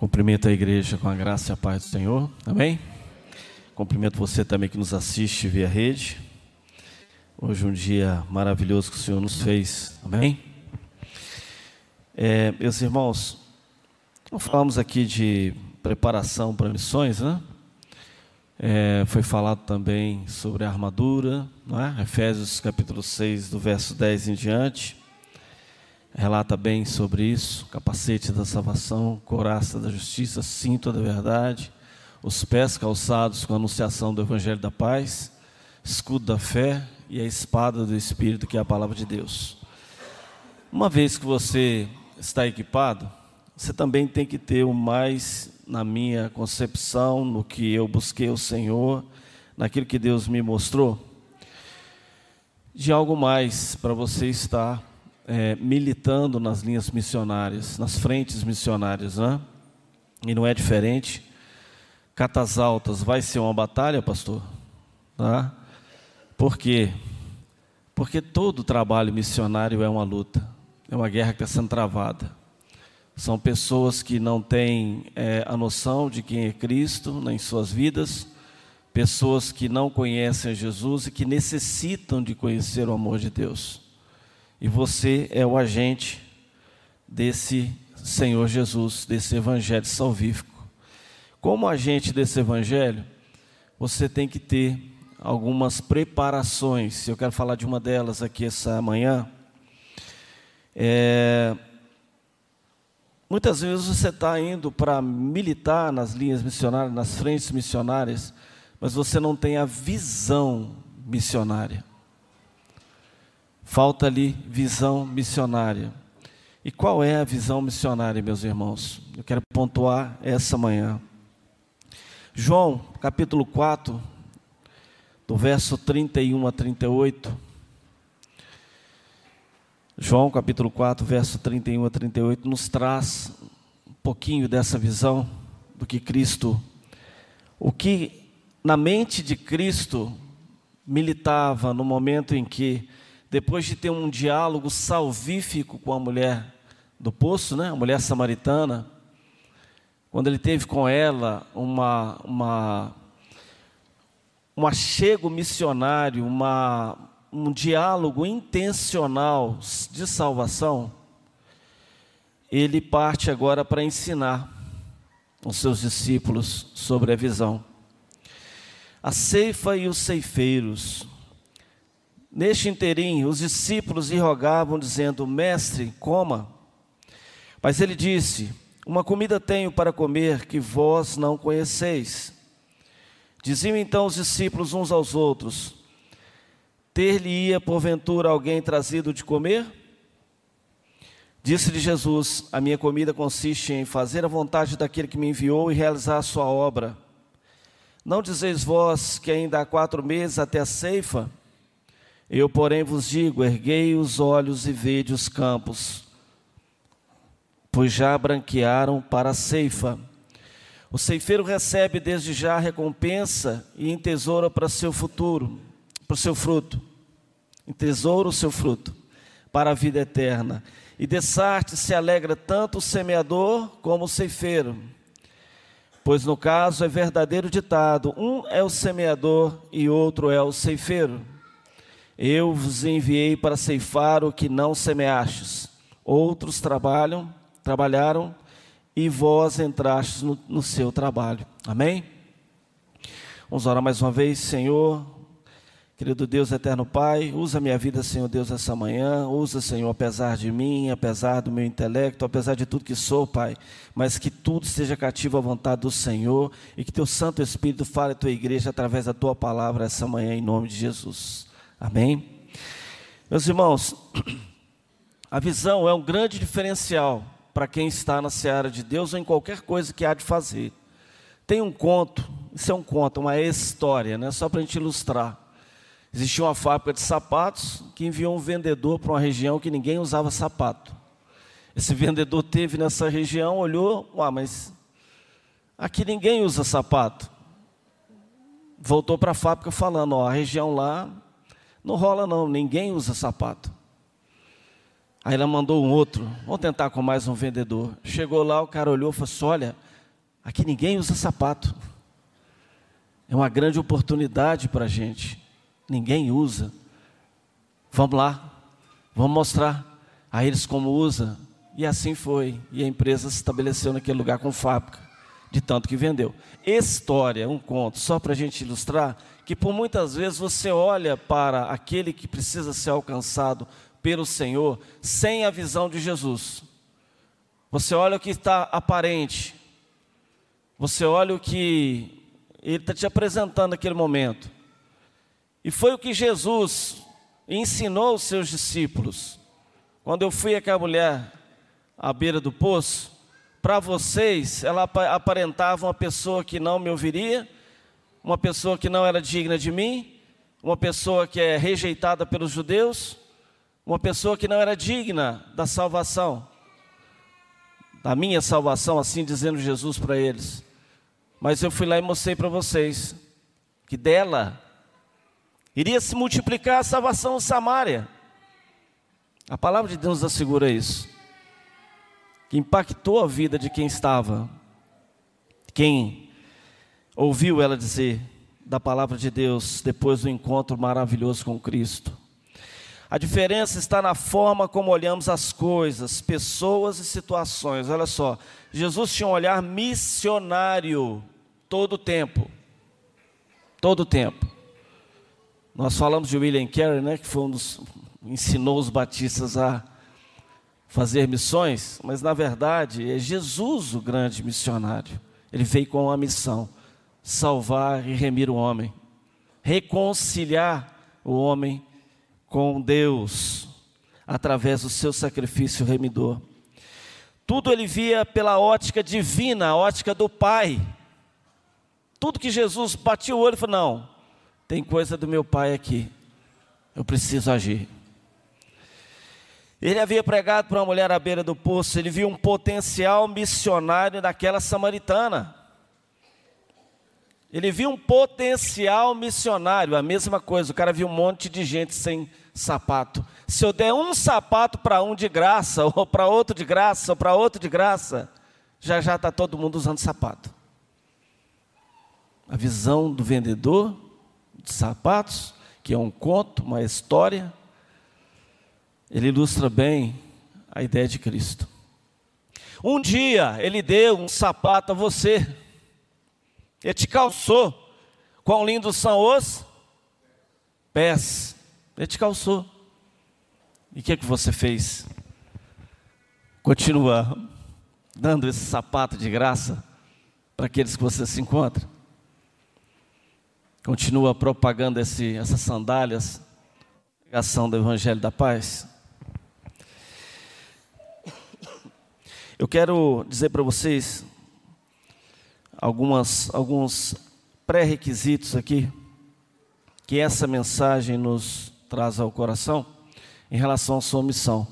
Cumprimento a igreja com a graça e a paz do Senhor. Amém? Cumprimento você também que nos assiste via rede. Hoje um dia maravilhoso que o Senhor nos fez. Amém? É, meus irmãos, falamos aqui de preparação para missões, né? É, foi falado também sobre a armadura, não é? Efésios capítulo 6, do verso 10 em diante relata bem sobre isso: capacete da salvação, coraça da justiça, cinto da verdade, os pés calçados com a anunciação do evangelho da paz, escudo da fé e a espada do espírito, que é a palavra de Deus. Uma vez que você está equipado, você também tem que ter o mais na minha concepção, no que eu busquei o Senhor, naquilo que Deus me mostrou, de algo mais para você estar é, militando nas linhas missionárias, nas frentes missionárias, né? E não é diferente. Catas Altas vai ser uma batalha, pastor? Tá? Por quê? Porque todo trabalho missionário é uma luta, é uma guerra que está sendo travada. São pessoas que não têm é, a noção de quem é Cristo em suas vidas, pessoas que não conhecem Jesus e que necessitam de conhecer o amor de Deus. E você é o agente desse Senhor Jesus, desse evangelho salvífico. Como agente desse evangelho, você tem que ter algumas preparações. Eu quero falar de uma delas aqui essa manhã. É, muitas vezes você está indo para militar nas linhas missionárias, nas frentes missionárias, mas você não tem a visão missionária. Falta ali visão missionária. E qual é a visão missionária, meus irmãos? Eu quero pontuar essa manhã. João, capítulo 4, do verso 31 a 38. João, capítulo 4, verso 31 a 38, nos traz um pouquinho dessa visão do que Cristo, o que na mente de Cristo militava no momento em que depois de ter um diálogo salvífico com a mulher do poço, né, a mulher samaritana, quando ele teve com ela uma, uma, um achego missionário, uma, um diálogo intencional de salvação, ele parte agora para ensinar os seus discípulos sobre a visão. A ceifa e os ceifeiros Neste interim, os discípulos lhe rogavam, dizendo: Mestre, coma. Mas ele disse: Uma comida tenho para comer que vós não conheceis. Diziam então os discípulos uns aos outros: Ter-lhe-ia porventura alguém trazido de comer? Disse-lhe Jesus: A minha comida consiste em fazer a vontade daquele que me enviou e realizar a sua obra. Não dizeis vós que ainda há quatro meses até a ceifa? Eu, porém, vos digo: erguei os olhos e vede os campos, pois já branquearam para a ceifa. O ceifeiro recebe desde já a recompensa e entesoura para seu futuro, para o seu fruto. Entesoura o seu fruto para a vida eterna. E de Sarte se alegra tanto o semeador como o ceifeiro. Pois no caso é verdadeiro ditado: um é o semeador e outro é o ceifeiro. Eu vos enviei para ceifar o que não semeastes. Outros trabalham, trabalharam, e vós entrastes no, no seu trabalho. Amém? Vamos orar mais uma vez, Senhor. Querido Deus, eterno Pai, usa minha vida, Senhor Deus, essa manhã. Usa, Senhor, apesar de mim, apesar do meu intelecto, apesar de tudo que sou, Pai. Mas que tudo esteja cativo à vontade do Senhor e que teu Santo Espírito fale à tua igreja através da tua palavra essa manhã, em nome de Jesus. Amém? Meus irmãos, a visão é um grande diferencial para quem está na seara de Deus ou em qualquer coisa que há de fazer. Tem um conto, isso é um conto, uma história, né? só para a gente ilustrar. Existia uma fábrica de sapatos que enviou um vendedor para uma região que ninguém usava sapato. Esse vendedor teve nessa região, olhou, ah, mas aqui ninguém usa sapato. Voltou para a fábrica falando, ó, a região lá não rola não, ninguém usa sapato. Aí ela mandou um outro, vamos tentar com mais um vendedor. Chegou lá, o cara olhou e falou assim: olha, Aqui ninguém usa sapato. É uma grande oportunidade para a gente. Ninguém usa. Vamos lá, vamos mostrar a eles como usa. E assim foi. E a empresa se estabeleceu naquele lugar com fábrica, de tanto que vendeu. História, um conto, só para a gente ilustrar, que por muitas vezes você olha para aquele que precisa ser alcançado pelo Senhor sem a visão de Jesus. Você olha o que está aparente, você olha o que ele está te apresentando naquele momento. E foi o que Jesus ensinou os seus discípulos. Quando eu fui aquela mulher à beira do poço, para vocês, ela aparentava uma pessoa que não me ouviria, uma pessoa que não era digna de mim, uma pessoa que é rejeitada pelos judeus, uma pessoa que não era digna da salvação, da minha salvação, assim dizendo Jesus para eles. Mas eu fui lá e mostrei para vocês que dela iria se multiplicar a salvação em Samaria. A palavra de Deus assegura isso. Que impactou a vida de quem estava, quem ouviu ela dizer da palavra de Deus depois do encontro maravilhoso com Cristo. A diferença está na forma como olhamos as coisas, pessoas e situações. Olha só, Jesus tinha um olhar missionário todo o tempo. Todo o tempo. Nós falamos de William Carey, né, que foi um dos ensinou os batistas a fazer missões, mas na verdade é Jesus o grande missionário. Ele veio com uma missão: salvar e remir o homem, reconciliar o homem com Deus através do seu sacrifício remidor. Tudo ele via pela ótica divina, a ótica do Pai. Tudo que Jesus batia o olho e falou: Não, tem coisa do meu Pai aqui, eu preciso agir. Ele havia pregado para uma mulher à beira do poço, ele viu um potencial missionário naquela samaritana. Ele viu um potencial missionário, a mesma coisa, o cara viu um monte de gente sem sapato. Se eu der um sapato para um de graça, ou para outro de graça, ou para outro de graça, já já está todo mundo usando sapato. A visão do vendedor de sapatos, que é um conto, uma história, ele ilustra bem a ideia de Cristo. Um dia ele deu um sapato a você, ele te calçou. Quão lindos são os pés. Ele te calçou. E o que, é que você fez? Continua dando esse sapato de graça para aqueles que você se encontra. Continua propagando esse, essas sandálias, pregação do Evangelho da Paz. Eu quero dizer para vocês algumas, alguns pré-requisitos aqui que essa mensagem nos traz ao coração em relação à sua missão.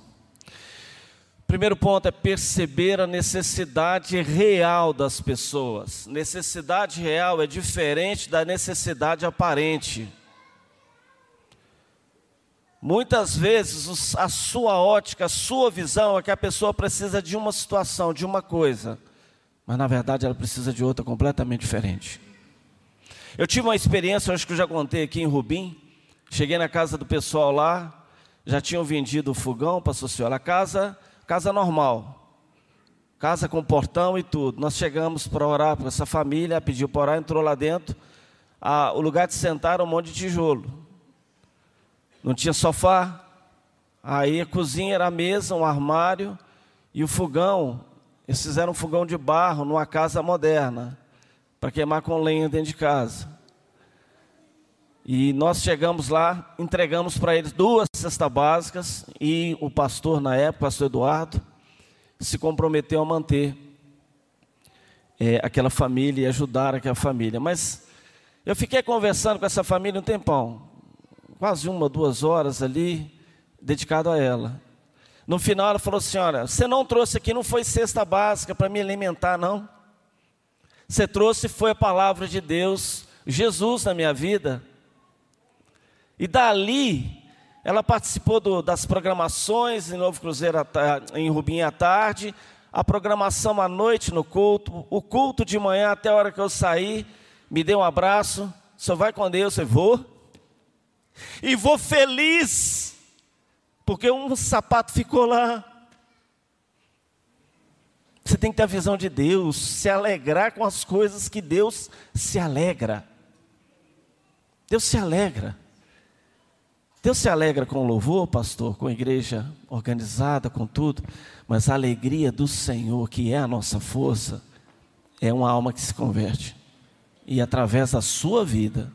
Primeiro ponto é perceber a necessidade real das pessoas. Necessidade real é diferente da necessidade aparente. Muitas vezes a sua ótica, a sua visão é que a pessoa precisa de uma situação, de uma coisa mas na verdade ela precisa de outra completamente diferente. Eu tive uma experiência, acho que eu já contei aqui em Rubim. Cheguei na casa do pessoal lá, já tinham vendido o fogão para a Sociola. Casa, casa normal, casa com portão e tudo. Nós chegamos para orar para essa família, pediu para orar, entrou lá dentro. Ah, o lugar de sentar era um monte de tijolo. Não tinha sofá. Aí a cozinha era a mesa, um armário e o fogão eles fizeram um fogão de barro numa casa moderna, para queimar com lenha dentro de casa. E nós chegamos lá, entregamos para eles duas cestas básicas, e o pastor na época, o pastor Eduardo, se comprometeu a manter é, aquela família e ajudar aquela família. Mas eu fiquei conversando com essa família um tempão, quase uma, duas horas ali, dedicado a ela. No final ela falou assim: Olha, você não trouxe aqui, não foi cesta básica para me alimentar, não. Você trouxe foi a palavra de Deus, Jesus na minha vida. E dali, ela participou do, das programações em Novo Cruzeiro em Rubim à tarde. a programação à noite no culto, o culto de manhã até a hora que eu sair, me dê um abraço, senhor vai com Deus, eu vou. E vou feliz, porque um sapato ficou lá. Você tem que ter a visão de Deus, se alegrar com as coisas que Deus se alegra. Deus se alegra. Deus se alegra com o louvor, pastor, com a igreja organizada, com tudo, mas a alegria do Senhor, que é a nossa força, é uma alma que se converte. E através da sua vida,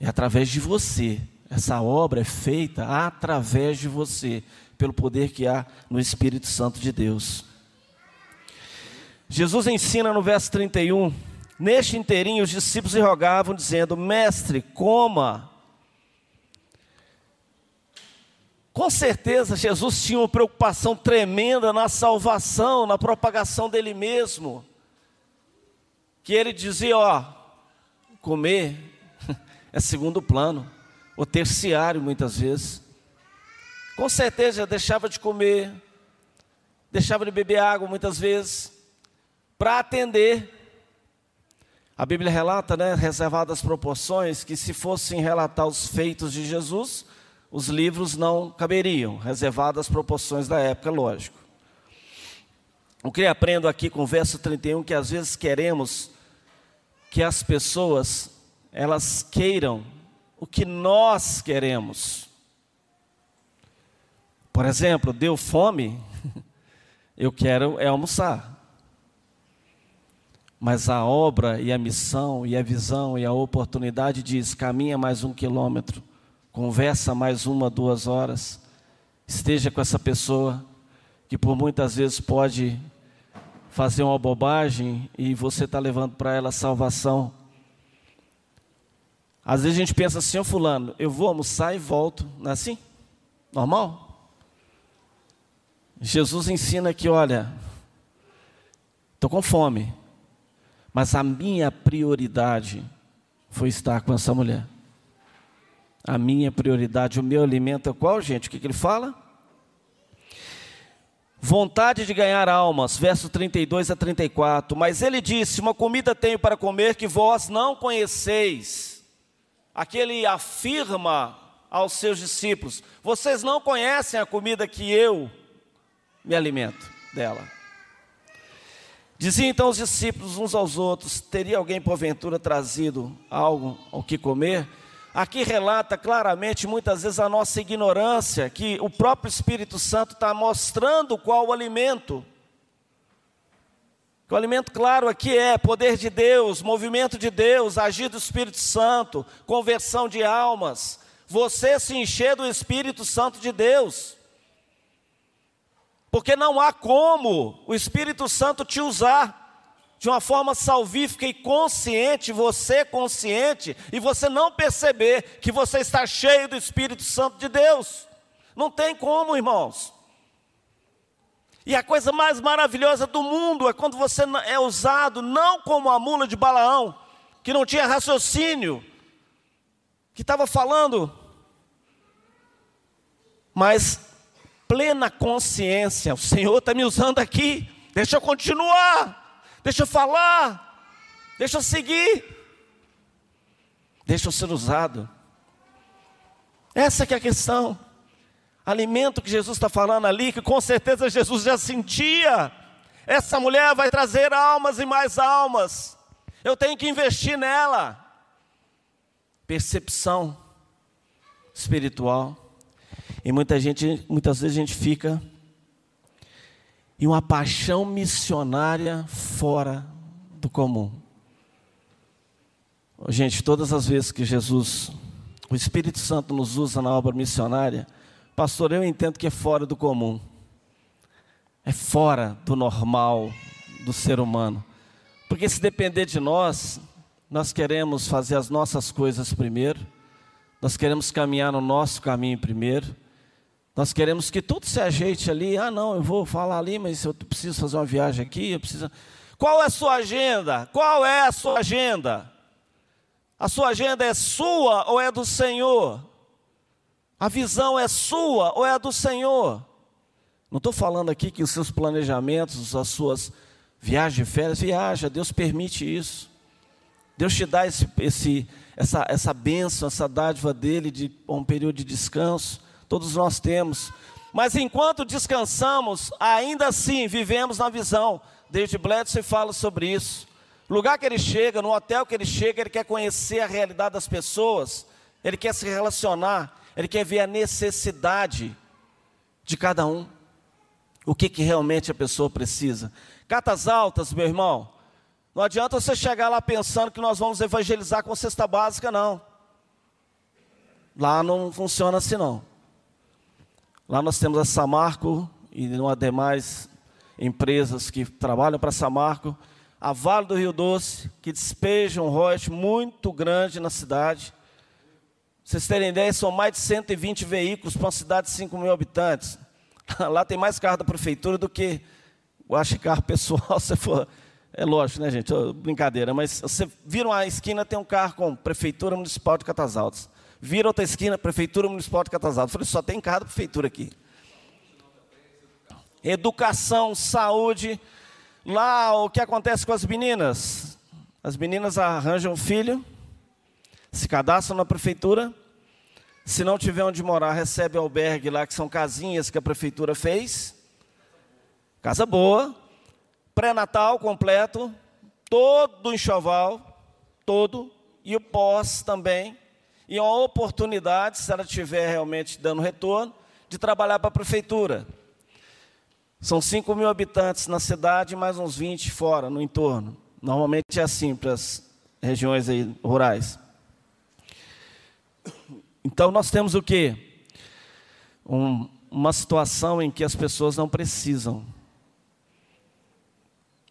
é através de você. Essa obra é feita através de você, pelo poder que há no Espírito Santo de Deus. Jesus ensina no verso 31, neste inteirinho os discípulos lhe rogavam, dizendo: Mestre, coma. Com certeza Jesus tinha uma preocupação tremenda na salvação, na propagação dele mesmo. Que ele dizia: Ó, comer é segundo plano, ou terciário muitas vezes. Com certeza deixava de comer, deixava de beber água muitas vezes, para atender. A Bíblia relata, né, reservadas proporções, que se fossem relatar os feitos de Jesus, os livros não caberiam, reservadas as proporções da época, lógico. O que aprendo aqui com o verso 31 que às vezes queremos que as pessoas elas queiram o que nós queremos. Por exemplo, deu fome, eu quero é almoçar. Mas a obra e a missão e a visão e a oportunidade diz: caminha mais um quilômetro, conversa mais uma, duas horas, esteja com essa pessoa que por muitas vezes pode fazer uma bobagem e você está levando para ela salvação. Às vezes a gente pensa assim, ô fulano, eu vou almoçar e volto, não é assim? Normal? Jesus ensina que, olha, estou com fome, mas a minha prioridade foi estar com essa mulher. A minha prioridade, o meu alimento é qual, gente? O que, que ele fala? Vontade de ganhar almas, verso 32 a 34. Mas ele disse: Uma comida tenho para comer que vós não conheceis Aqui ele afirma aos seus discípulos: Vocês não conhecem a comida que eu me alimento dela. Diziam então os discípulos uns aos outros: Teria alguém porventura trazido algo ao que comer? Aqui relata claramente, muitas vezes, a nossa ignorância, que o próprio Espírito Santo está mostrando qual o alimento. O alimento claro aqui é poder de Deus, movimento de Deus, agir do Espírito Santo, conversão de almas. Você se encher do Espírito Santo de Deus. Porque não há como o Espírito Santo te usar de uma forma salvífica e consciente, você consciente, e você não perceber que você está cheio do Espírito Santo de Deus. Não tem como, irmãos. E a coisa mais maravilhosa do mundo é quando você é usado não como a mula de Balaão, que não tinha raciocínio, que estava falando, mas plena consciência. O Senhor está me usando aqui, deixa eu continuar, deixa eu falar, deixa eu seguir, deixa eu ser usado. Essa que é a questão alimento que Jesus está falando ali, que com certeza Jesus já sentia. Essa mulher vai trazer almas e mais almas. Eu tenho que investir nela. Percepção espiritual. E muita gente, muitas vezes a gente fica em uma paixão missionária fora do comum. Gente, todas as vezes que Jesus, o Espírito Santo nos usa na obra missionária, Pastor, eu entendo que é fora do comum, é fora do normal do ser humano. Porque se depender de nós, nós queremos fazer as nossas coisas primeiro, nós queremos caminhar no nosso caminho primeiro, nós queremos que tudo se ajeite ali. Ah, não, eu vou falar ali, mas eu preciso fazer uma viagem aqui, eu preciso. Qual é a sua agenda? Qual é a sua agenda? A sua agenda é sua ou é do Senhor? A visão é sua ou é a do Senhor? Não estou falando aqui que os seus planejamentos, as suas viagens de férias, viaja, Deus permite isso. Deus te dá esse, esse, essa, essa bênção, essa dádiva dele de um período de descanso. Todos nós temos. Mas enquanto descansamos, ainda assim vivemos na visão. David Bledsoe fala sobre isso. Lugar que ele chega, no hotel que ele chega, ele quer conhecer a realidade das pessoas, ele quer se relacionar, ele quer ver a necessidade de cada um. O que, que realmente a pessoa precisa. Catas altas, meu irmão, não adianta você chegar lá pensando que nós vamos evangelizar com cesta básica, não. Lá não funciona assim, não. Lá nós temos a Samarco e uma demais empresas que trabalham para Samarco, a Vale do Rio Doce, que despejam um royalties muito grande na cidade. Vocês terem ideia, são mais de 120 veículos para uma cidade de 5 mil habitantes. Lá tem mais carro da prefeitura do que, eu acho carro pessoal, se for. É lógico, né, gente? Brincadeira, mas você vira uma esquina, tem um carro com Prefeitura Municipal de Catas Altas. Vira outra esquina, Prefeitura Municipal de Catas Altas. Eu falei, só tem carro da prefeitura aqui. Educação, saúde. Lá, o que acontece com as meninas? As meninas arranjam um filho, se cadastram na prefeitura. Se não tiver onde morar, recebe albergue lá, que são casinhas que a prefeitura fez. Casa boa. Pré-natal completo. Todo o enxoval. Todo. E o pós também e uma oportunidade, se ela estiver realmente dando retorno, de trabalhar para a prefeitura. São 5 mil habitantes na cidade, mais uns 20 fora, no entorno. Normalmente é assim para as regiões aí, rurais. Então nós temos o quê? Um, uma situação em que as pessoas não precisam.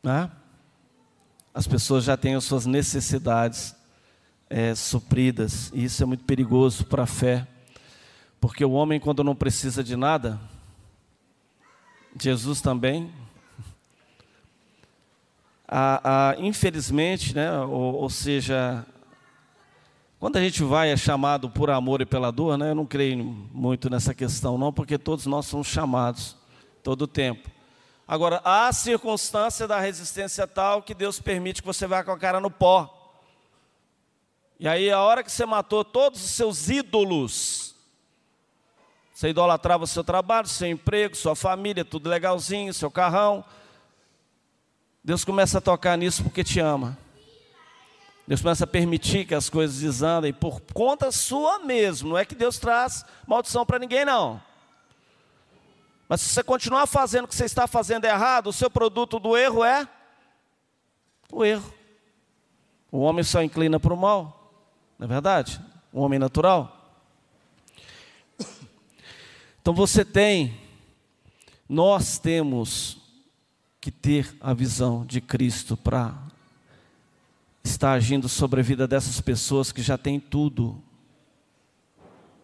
Né? As pessoas já têm as suas necessidades é, supridas. E isso é muito perigoso para a fé. Porque o homem, quando não precisa de nada, Jesus também. A, a, infelizmente, né, ou, ou, seja, quando a gente vai é chamado por amor e pela dor, né, eu não creio muito nessa questão, não, porque todos nós somos chamados todo o tempo. Agora, há circunstância da resistência tal que Deus permite que você vá com a cara no pó. E aí, a hora que você matou todos os seus ídolos, você idolatrava o seu trabalho, seu emprego, sua família, tudo legalzinho, seu carrão. Deus começa a tocar nisso porque te ama. Deus começa a permitir que as coisas desandem por conta sua mesmo. Não é que Deus traz maldição para ninguém, não. Mas se você continuar fazendo o que você está fazendo errado, o seu produto do erro é o erro. O homem só inclina para o mal. Não é verdade? Um homem natural. Então você tem, nós temos que ter a visão de Cristo para estar agindo sobre a vida dessas pessoas que já têm tudo.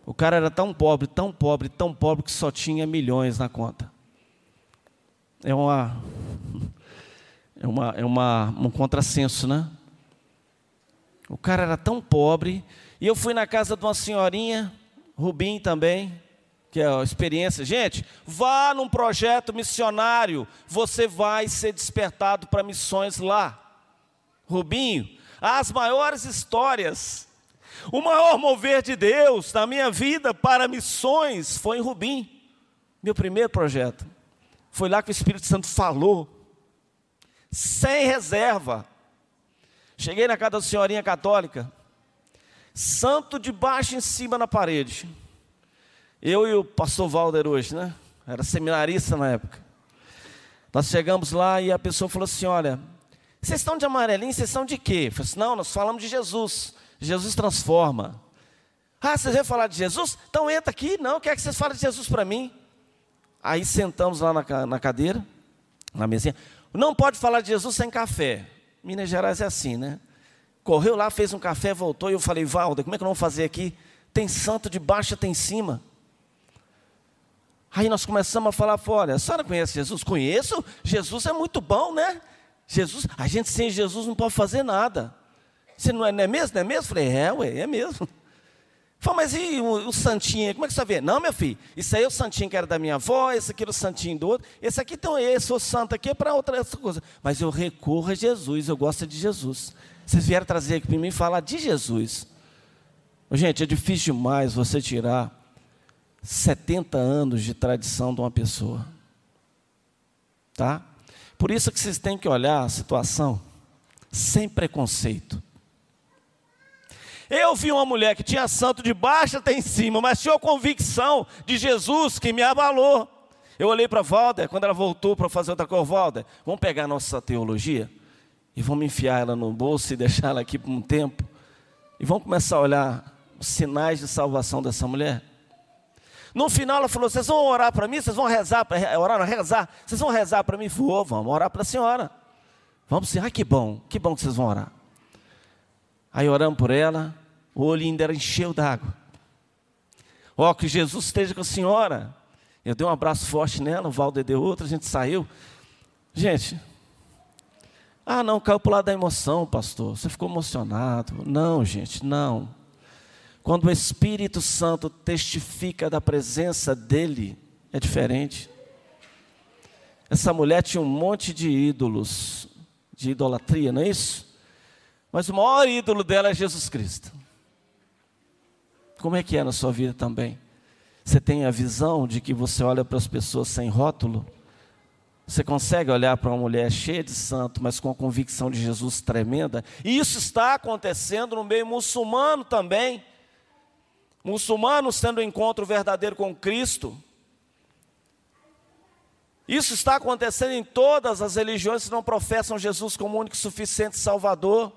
O cara era tão pobre, tão pobre, tão pobre que só tinha milhões na conta. É uma é uma é uma um contrassenso, né? O cara era tão pobre. E eu fui na casa de uma senhorinha, Rubim também, que é a experiência. Gente, vá num projeto missionário, você vai ser despertado para missões lá. Rubinho, as maiores histórias, o maior mover de Deus na minha vida para missões foi em Rubim, meu primeiro projeto. Foi lá que o Espírito Santo falou, sem reserva. Cheguei na casa da senhorinha católica, santo de baixo em cima na parede. Eu e o pastor Valder hoje, né? Era seminarista na época. Nós chegamos lá e a pessoa falou assim: Olha, vocês estão de amarelinho, vocês são de quê? Eu falei assim: Não, nós falamos de Jesus. Jesus transforma. Ah, vocês vão falar de Jesus? Então entra aqui. Não, quer que vocês falem de Jesus para mim. Aí sentamos lá na, na cadeira, na mesinha. Não pode falar de Jesus sem café. Minas Gerais é assim, né? Correu lá, fez um café, voltou e eu falei, Valda, como é que nós vamos fazer aqui? Tem santo de baixo, tem cima. Aí nós começamos a falar, olha, a senhora conhece Jesus? Conheço, Jesus é muito bom, né? Jesus, a gente sem Jesus não pode fazer nada. Você não é, não é mesmo? Não é mesmo? Falei, é, ué, é mesmo. Fala, mas e o, o, santinho? Como é que você vê? Não, meu filho, isso aí é o santinho que era da minha avó, esse aqui era o santinho do outro, esse aqui então esse, o santo aqui é para outra coisa. Mas eu recorro a Jesus, eu gosto de Jesus. Vocês vieram trazer aqui para mim falar de Jesus. Gente, é difícil demais você tirar 70 anos de tradição de uma pessoa. Tá? Por isso que vocês têm que olhar a situação sem preconceito. Eu vi uma mulher que tinha santo de baixo até em cima, mas tinha a convicção de Jesus que me abalou. Eu olhei para Valder, quando ela voltou para fazer outra coisa, Valder, vamos pegar nossa teologia e vamos enfiar ela no bolso e deixar ela aqui por um tempo. E vamos começar a olhar os sinais de salvação dessa mulher. No final ela falou: Vocês vão orar para mim? Vocês vão rezar, orar, não, rezar? Vocês vão rezar para mim? Vou, vamos orar para a senhora. Vamos sim, ah, que bom, que bom que vocês vão orar. Aí oramos por ela, o olho ainda era encheu d'água. Ó, oh, que Jesus esteja com a senhora. Eu dei um abraço forte nela, o Valder deu outro, a gente saiu. Gente, ah, não, caiu para o lado da emoção, pastor. Você ficou emocionado. Não, gente, não. Quando o Espírito Santo testifica da presença dele, é diferente. Essa mulher tinha um monte de ídolos, de idolatria, não é isso? Mas o maior ídolo dela é Jesus Cristo. Como é que é na sua vida também? Você tem a visão de que você olha para as pessoas sem rótulo? Você consegue olhar para uma mulher cheia de santo, mas com a convicção de Jesus tremenda? E isso está acontecendo no meio muçulmano também. Muçulmanos tendo um encontro verdadeiro com Cristo. Isso está acontecendo em todas as religiões que não professam Jesus como único e suficiente Salvador.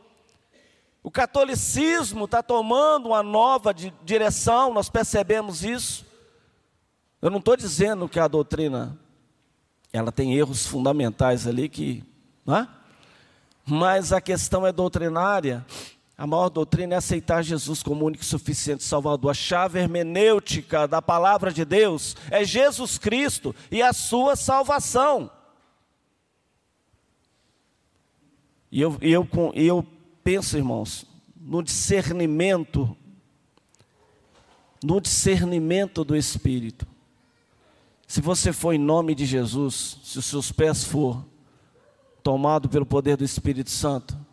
O catolicismo está tomando uma nova direção, nós percebemos isso. Eu não estou dizendo que a doutrina ela tem erros fundamentais ali que, é? mas a questão é doutrinária. A maior doutrina é aceitar Jesus como único e suficiente Salvador. A chave hermenêutica da palavra de Deus é Jesus Cristo e a sua salvação. E eu, eu, eu penso, irmãos, no discernimento, no discernimento do Espírito. Se você for em nome de Jesus, se os seus pés for tomado pelo poder do Espírito Santo,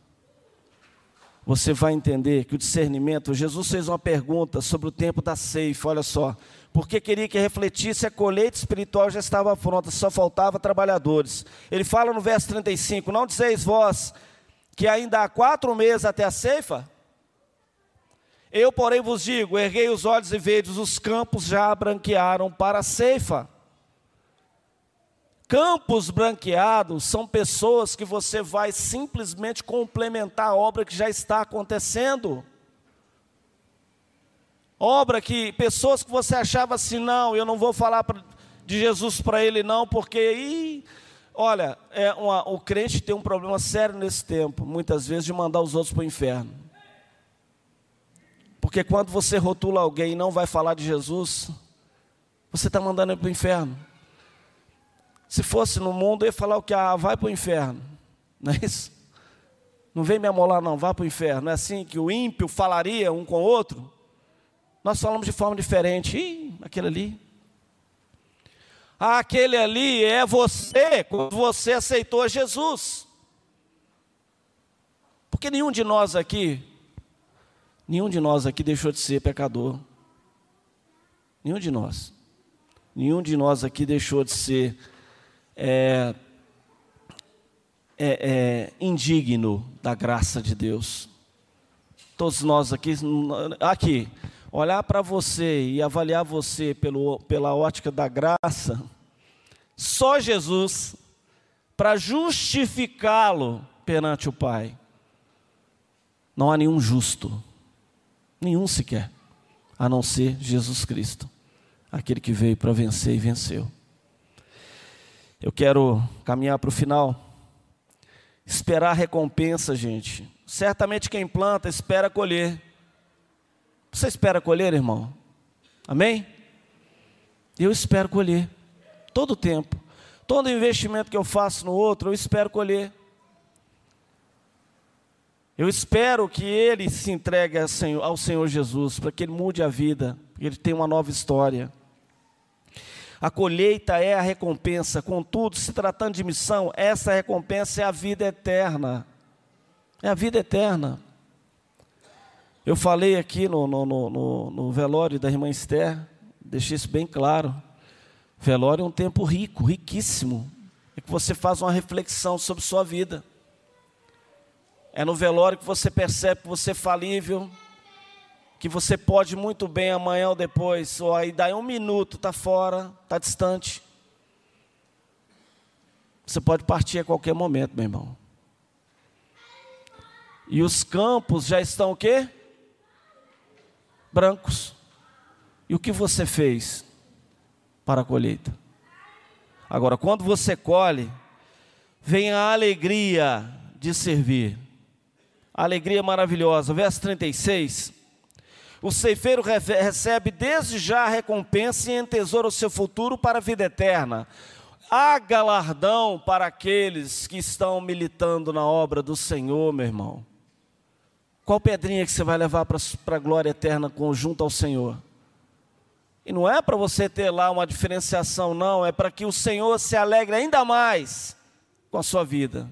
você vai entender que o discernimento, Jesus fez uma pergunta sobre o tempo da ceifa, olha só, porque queria que refletisse, a colheita espiritual já estava pronta, só faltava trabalhadores. Ele fala no verso 35, não dizeis vós que ainda há quatro meses até a ceifa? Eu, porém, vos digo: erguei os olhos e vedes, os campos já branquearam para a ceifa. Campos branqueados são pessoas que você vai simplesmente complementar a obra que já está acontecendo. Obra que pessoas que você achava assim, não, eu não vou falar de Jesus para ele não, porque ih, Olha, é uma, o crente tem um problema sério nesse tempo, muitas vezes, de mandar os outros para o inferno. Porque quando você rotula alguém e não vai falar de Jesus, você está mandando ele para o inferno. Se fosse no mundo, eu ia falar o que? Ah, vai para o inferno. Não é isso? Não vem me amolar, não, vá para o inferno. Não é assim que o ímpio falaria um com o outro? Nós falamos de forma diferente. Ih, aquele ali, aquele ali é você, quando você aceitou Jesus. Porque nenhum de nós aqui, nenhum de nós aqui deixou de ser pecador. Nenhum de nós. Nenhum de nós aqui deixou de ser é, é, é, indigno da graça de Deus. Todos nós aqui, aqui, olhar para você e avaliar você pelo, pela ótica da graça, só Jesus, para justificá-lo perante o Pai. Não há nenhum justo, nenhum sequer, a não ser Jesus Cristo, aquele que veio para vencer e venceu. Eu quero caminhar para o final. Esperar recompensa, gente. Certamente quem planta espera colher. Você espera colher, irmão? Amém? Eu espero colher. Todo o tempo. Todo investimento que eu faço no outro, eu espero colher. Eu espero que ele se entregue ao Senhor Jesus, para que ele mude a vida, que ele tenha uma nova história. A colheita é a recompensa, contudo, se tratando de missão, essa recompensa é a vida eterna. É a vida eterna. Eu falei aqui no, no, no, no velório da irmã Esther, deixei isso bem claro. Velório é um tempo rico, riquíssimo. É que você faz uma reflexão sobre sua vida. É no velório que você percebe que você é falível, que você pode muito bem amanhã ou depois, ou aí daí um minuto, está fora, está distante. Você pode partir a qualquer momento, meu irmão. E os campos já estão o quê? Brancos. E o que você fez para a colheita? Agora, quando você colhe, vem a alegria de servir alegria maravilhosa. Verso 36. O ceifeiro recebe desde já a recompensa e entesoura o seu futuro para a vida eterna. Há galardão para aqueles que estão militando na obra do Senhor, meu irmão. Qual pedrinha que você vai levar para a glória eterna junto ao Senhor? E não é para você ter lá uma diferenciação, não, é para que o Senhor se alegre ainda mais com a sua vida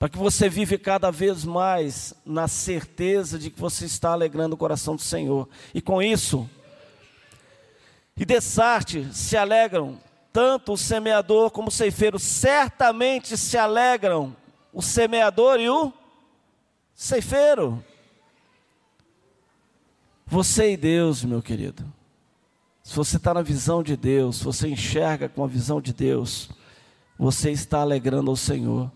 para que você vive cada vez mais na certeza de que você está alegrando o coração do Senhor. E com isso, e dessarte se alegram tanto o semeador como o ceifeiro, certamente se alegram o semeador e o ceifeiro. Você e Deus, meu querido. Se você está na visão de Deus, se você enxerga com a visão de Deus, você está alegrando ao Senhor.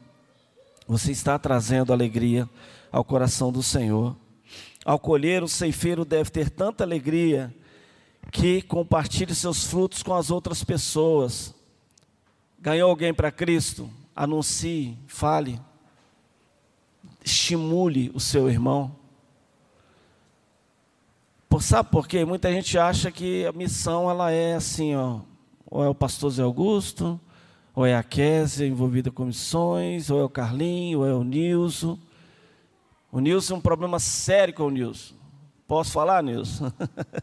Você está trazendo alegria ao coração do Senhor. Ao colher, o ceifeiro deve ter tanta alegria que compartilhe seus frutos com as outras pessoas. Ganhou alguém para Cristo? Anuncie, fale, estimule o seu irmão. Por, sabe por quê? Muita gente acha que a missão ela é assim, ó, ou é o pastor Zé Augusto, ou é a Késia envolvida com missões, ou é o Carlinho, ou é o Nilson. O Nilson é um problema sério com o Nilson. Posso falar, Nilson?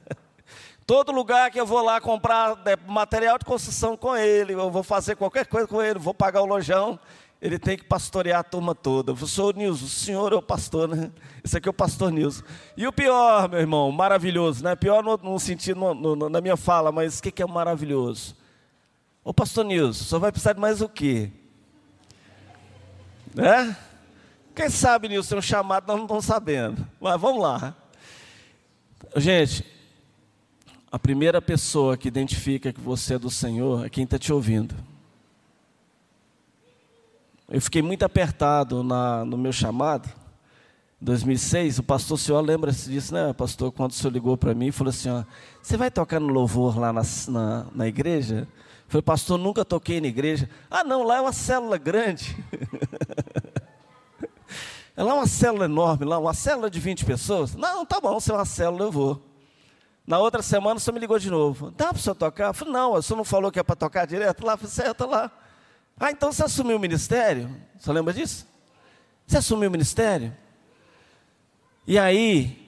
Todo lugar que eu vou lá comprar é, material de construção com ele, eu vou fazer qualquer coisa com ele, vou pagar o lojão, ele tem que pastorear a turma toda. Eu sou o Nilson, o senhor é o pastor, né? Esse aqui é o pastor Nilson. E o pior, meu irmão, maravilhoso, né? Pior no, no sentido, no, no, na minha fala, mas o que, que é maravilhoso? Ô pastor Nilson, só vai precisar de mais o quê? Né? Quem sabe, Nilson, tem um chamado, nós não estamos sabendo. Mas vamos lá. Gente, a primeira pessoa que identifica que você é do Senhor é quem está te ouvindo. Eu fiquei muito apertado na, no meu chamado. Em 2006, o pastor senhor lembra-se disso, né, pastor? Quando o senhor ligou para mim e falou assim: ó, Você vai tocar no louvor lá na, na, na igreja? Falei, pastor, nunca toquei na igreja. Ah, não, lá é uma célula grande. é lá uma célula enorme, lá, uma célula de 20 pessoas. Não, tá bom, se é uma célula, eu vou. Na outra semana, o senhor me ligou de novo. Dá para o senhor tocar? Eu falei, não, o senhor não falou que é para tocar direto? Lá, certo, lá. Ah, então você assumiu o ministério? Você lembra disso? Você assumiu o ministério? E aí,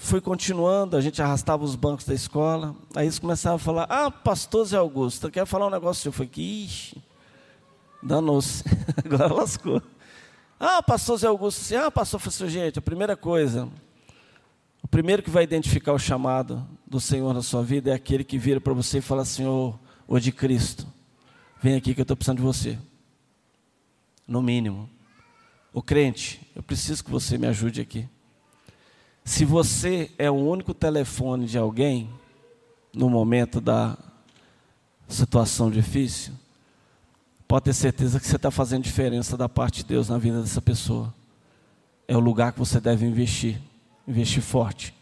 fui continuando, a gente arrastava os bancos da escola, aí eles começavam a falar, ah, pastor Zé Augusto, eu quero falar um negócio, eu falei, ixi, danou-se, agora lascou. Ah, pastor Zé Augusto, ah, pastor, falei assim, gente, a primeira coisa, o primeiro que vai identificar o chamado do Senhor na sua vida é aquele que vira para você e fala, Senhor, ou de Cristo, vem aqui que eu estou precisando de você, no mínimo. O crente, eu preciso que você me ajude aqui. Se você é o único telefone de alguém no momento da situação difícil, pode ter certeza que você está fazendo diferença da parte de Deus na vida dessa pessoa. É o lugar que você deve investir, investir forte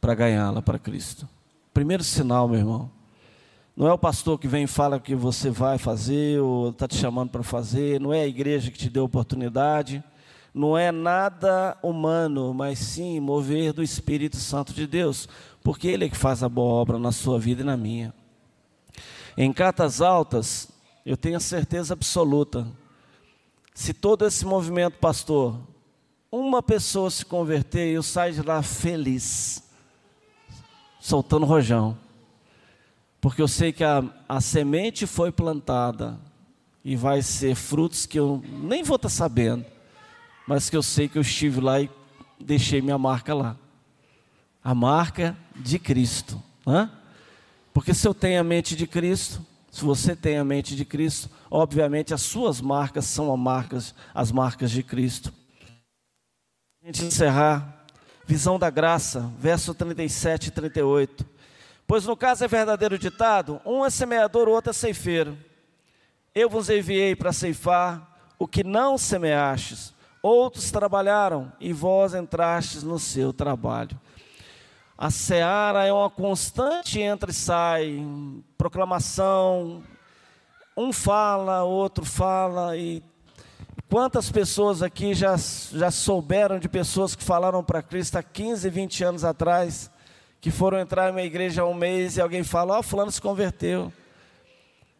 para ganhá-la para Cristo. Primeiro sinal, meu irmão, não é o pastor que vem e fala que você vai fazer ou está te chamando para fazer, não é a igreja que te deu oportunidade não é nada humano, mas sim mover do Espírito Santo de Deus, porque Ele é que faz a boa obra na sua vida e na minha. Em cartas altas, eu tenho a certeza absoluta Se todo esse movimento, pastor, uma pessoa se converter, eu saio de lá feliz, soltando rojão, porque eu sei que a, a semente foi plantada e vai ser frutos que eu nem vou estar sabendo, mas que eu sei que eu estive lá e deixei minha marca lá a marca de Cristo. Né? Porque se eu tenho a mente de Cristo, se você tem a mente de Cristo, obviamente as suas marcas são as marcas, as marcas de Cristo. A gente encerrar, visão da graça, verso 37 e 38. Pois no caso é verdadeiro ditado: um é semeador, o outro é ceifeiro. Eu vos enviei para ceifar o que não semeastes, outros trabalharam e vós entrastes no seu trabalho. A seara é uma constante entra e sai, proclamação. Um fala, outro fala, e quantas pessoas aqui já, já souberam de pessoas que falaram para Cristo há 15, 20 anos atrás, que foram entrar em uma igreja há um mês e alguém fala: Ó, oh, Fulano se converteu.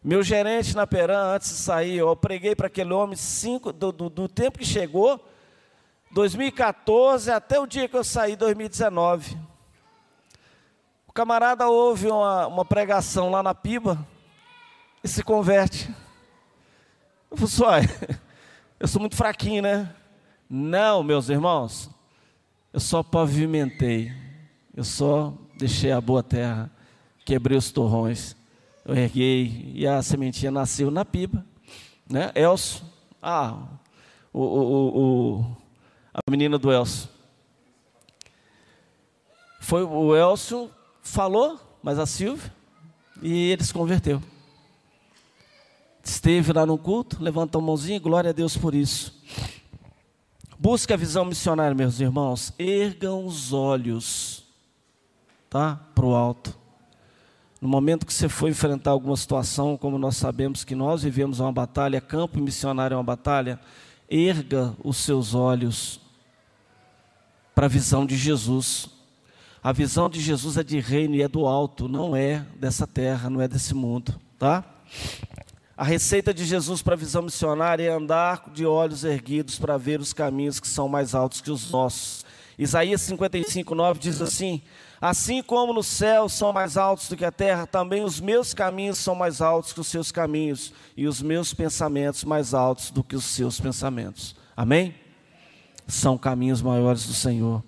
Meu gerente na Peran, antes de sair, eu preguei para aquele homem cinco, do, do, do tempo que chegou, 2014 até o dia que eu saí, 2019 camarada ouve uma, uma pregação lá na Piba e se converte. Eu falei, eu sou muito fraquinho, né? Não, meus irmãos, eu só pavimentei, eu só deixei a boa terra, quebrei os torrões, eu erguei e a sementinha nasceu na piba, né? Elcio, ah, o, o, o, a menina do Elcio. Foi o Elcio falou, mas a Silvia, e ele se converteu. Esteve lá no culto, levantou a mãozinha, glória a Deus por isso. Busque a visão missionária, meus irmãos. Ergam os olhos, tá? Para o alto. No momento que você for enfrentar alguma situação, como nós sabemos que nós vivemos uma batalha, campo missionário é uma batalha, erga os seus olhos para a visão de Jesus. A visão de Jesus é de reino e é do alto, não é dessa terra, não é desse mundo, tá? A receita de Jesus para a visão missionária é andar de olhos erguidos para ver os caminhos que são mais altos que os nossos. Isaías 55, 9 diz assim: Assim como nos céus são mais altos do que a terra, também os meus caminhos são mais altos que os seus caminhos, e os meus pensamentos mais altos do que os seus pensamentos. Amém? São caminhos maiores do Senhor.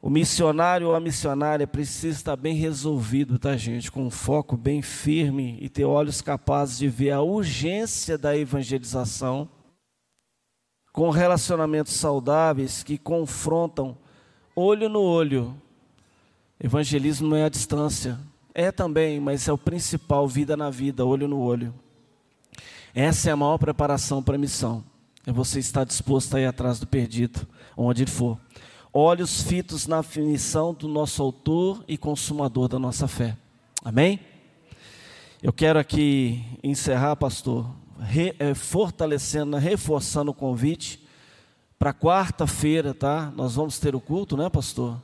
O missionário ou a missionária precisa estar bem resolvido, tá, gente? Com um foco bem firme e ter olhos capazes de ver a urgência da evangelização, com relacionamentos saudáveis que confrontam olho no olho. Evangelismo é a distância, é também, mas é o principal, vida na vida, olho no olho. Essa é a maior preparação para a missão. É você estar disposto a ir atrás do perdido, onde ele for olhos fitos na finição do nosso autor e consumador da nossa fé. Amém? Eu quero aqui encerrar, pastor, re, é, fortalecendo, reforçando o convite para quarta-feira, tá? Nós vamos ter o culto, né, pastor?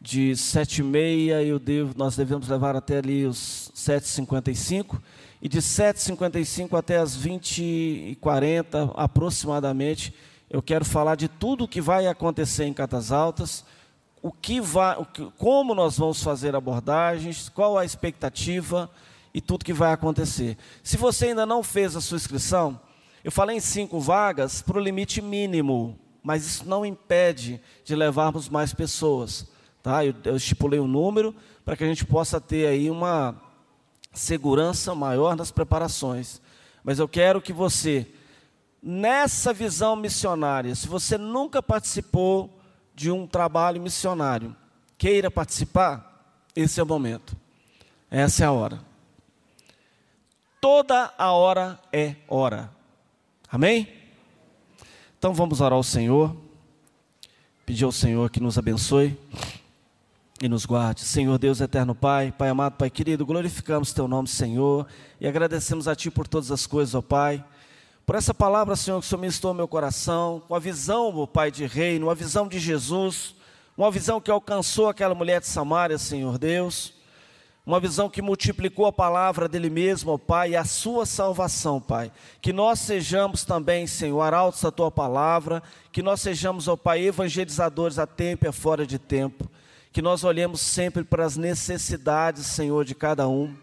De sete e meia, eu devo, nós devemos levar até ali os sete e cinquenta e cinco, e de sete cinquenta e cinco até as vinte e quarenta, aproximadamente, eu quero falar de tudo o que vai acontecer em Catas Altas, o que vai, o que, como nós vamos fazer abordagens, qual a expectativa e tudo que vai acontecer. Se você ainda não fez a sua inscrição, eu falei em cinco vagas para o limite mínimo, mas isso não impede de levarmos mais pessoas. Tá? Eu, eu estipulei um número para que a gente possa ter aí uma segurança maior nas preparações. Mas eu quero que você nessa visão missionária, se você nunca participou de um trabalho missionário, queira participar, esse é o momento. Essa é a hora. Toda a hora é hora. Amém? Então vamos orar ao Senhor. Pedir ao Senhor que nos abençoe e nos guarde. Senhor Deus eterno Pai, Pai amado, Pai querido, glorificamos teu nome, Senhor, e agradecemos a ti por todas as coisas, ó Pai por essa palavra, Senhor, que o Senhor ministrou meu coração, com a visão, meu Pai de reino, uma visão de Jesus, uma visão que alcançou aquela mulher de Samaria, Senhor Deus, uma visão que multiplicou a palavra dele mesmo, ó Pai, e a sua salvação, Pai. Que nós sejamos também, Senhor, arautos da tua palavra, que nós sejamos, ó Pai, evangelizadores a tempo e a fora de tempo. Que nós olhemos sempre para as necessidades, Senhor, de cada um.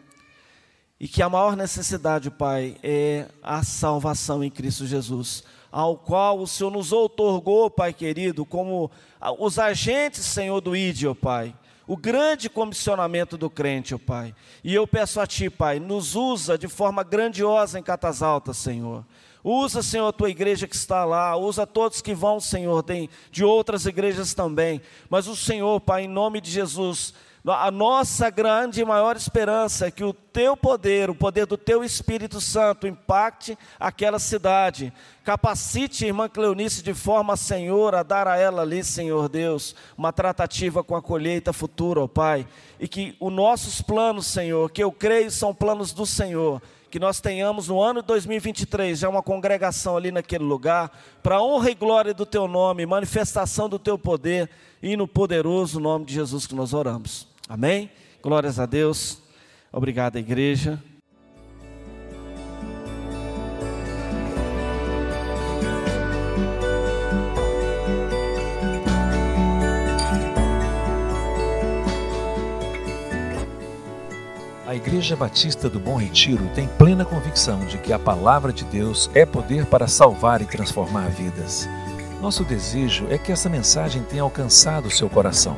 E que a maior necessidade, Pai, é a salvação em Cristo Jesus, ao qual o Senhor nos outorgou, Pai querido, como os agentes, Senhor, do ídio, Pai o grande comissionamento do crente, ó Pai. E eu peço a Ti, Pai, nos usa de forma grandiosa em Catas Altas, Senhor. Usa, Senhor, a tua igreja que está lá, usa todos que vão, Senhor, de outras igrejas também. Mas o Senhor, Pai, em nome de Jesus, a nossa grande e maior esperança é que o teu poder, o poder do teu Espírito Santo, impacte aquela cidade. Capacite a irmã Cleonice de forma, Senhor, a dar a ela ali, Senhor Deus, uma tratativa com a colheita futura, ó Pai. E que os nossos planos, Senhor, que eu creio são planos do Senhor, que nós tenhamos no ano de 2023 já uma congregação ali naquele lugar, para honra e glória do teu nome, manifestação do teu poder e no poderoso nome de Jesus que nós oramos. Amém? Glórias a Deus. Obrigado, igreja. A Igreja Batista do Bom Retiro tem plena convicção de que a palavra de Deus é poder para salvar e transformar vidas. Nosso desejo é que essa mensagem tenha alcançado seu coração.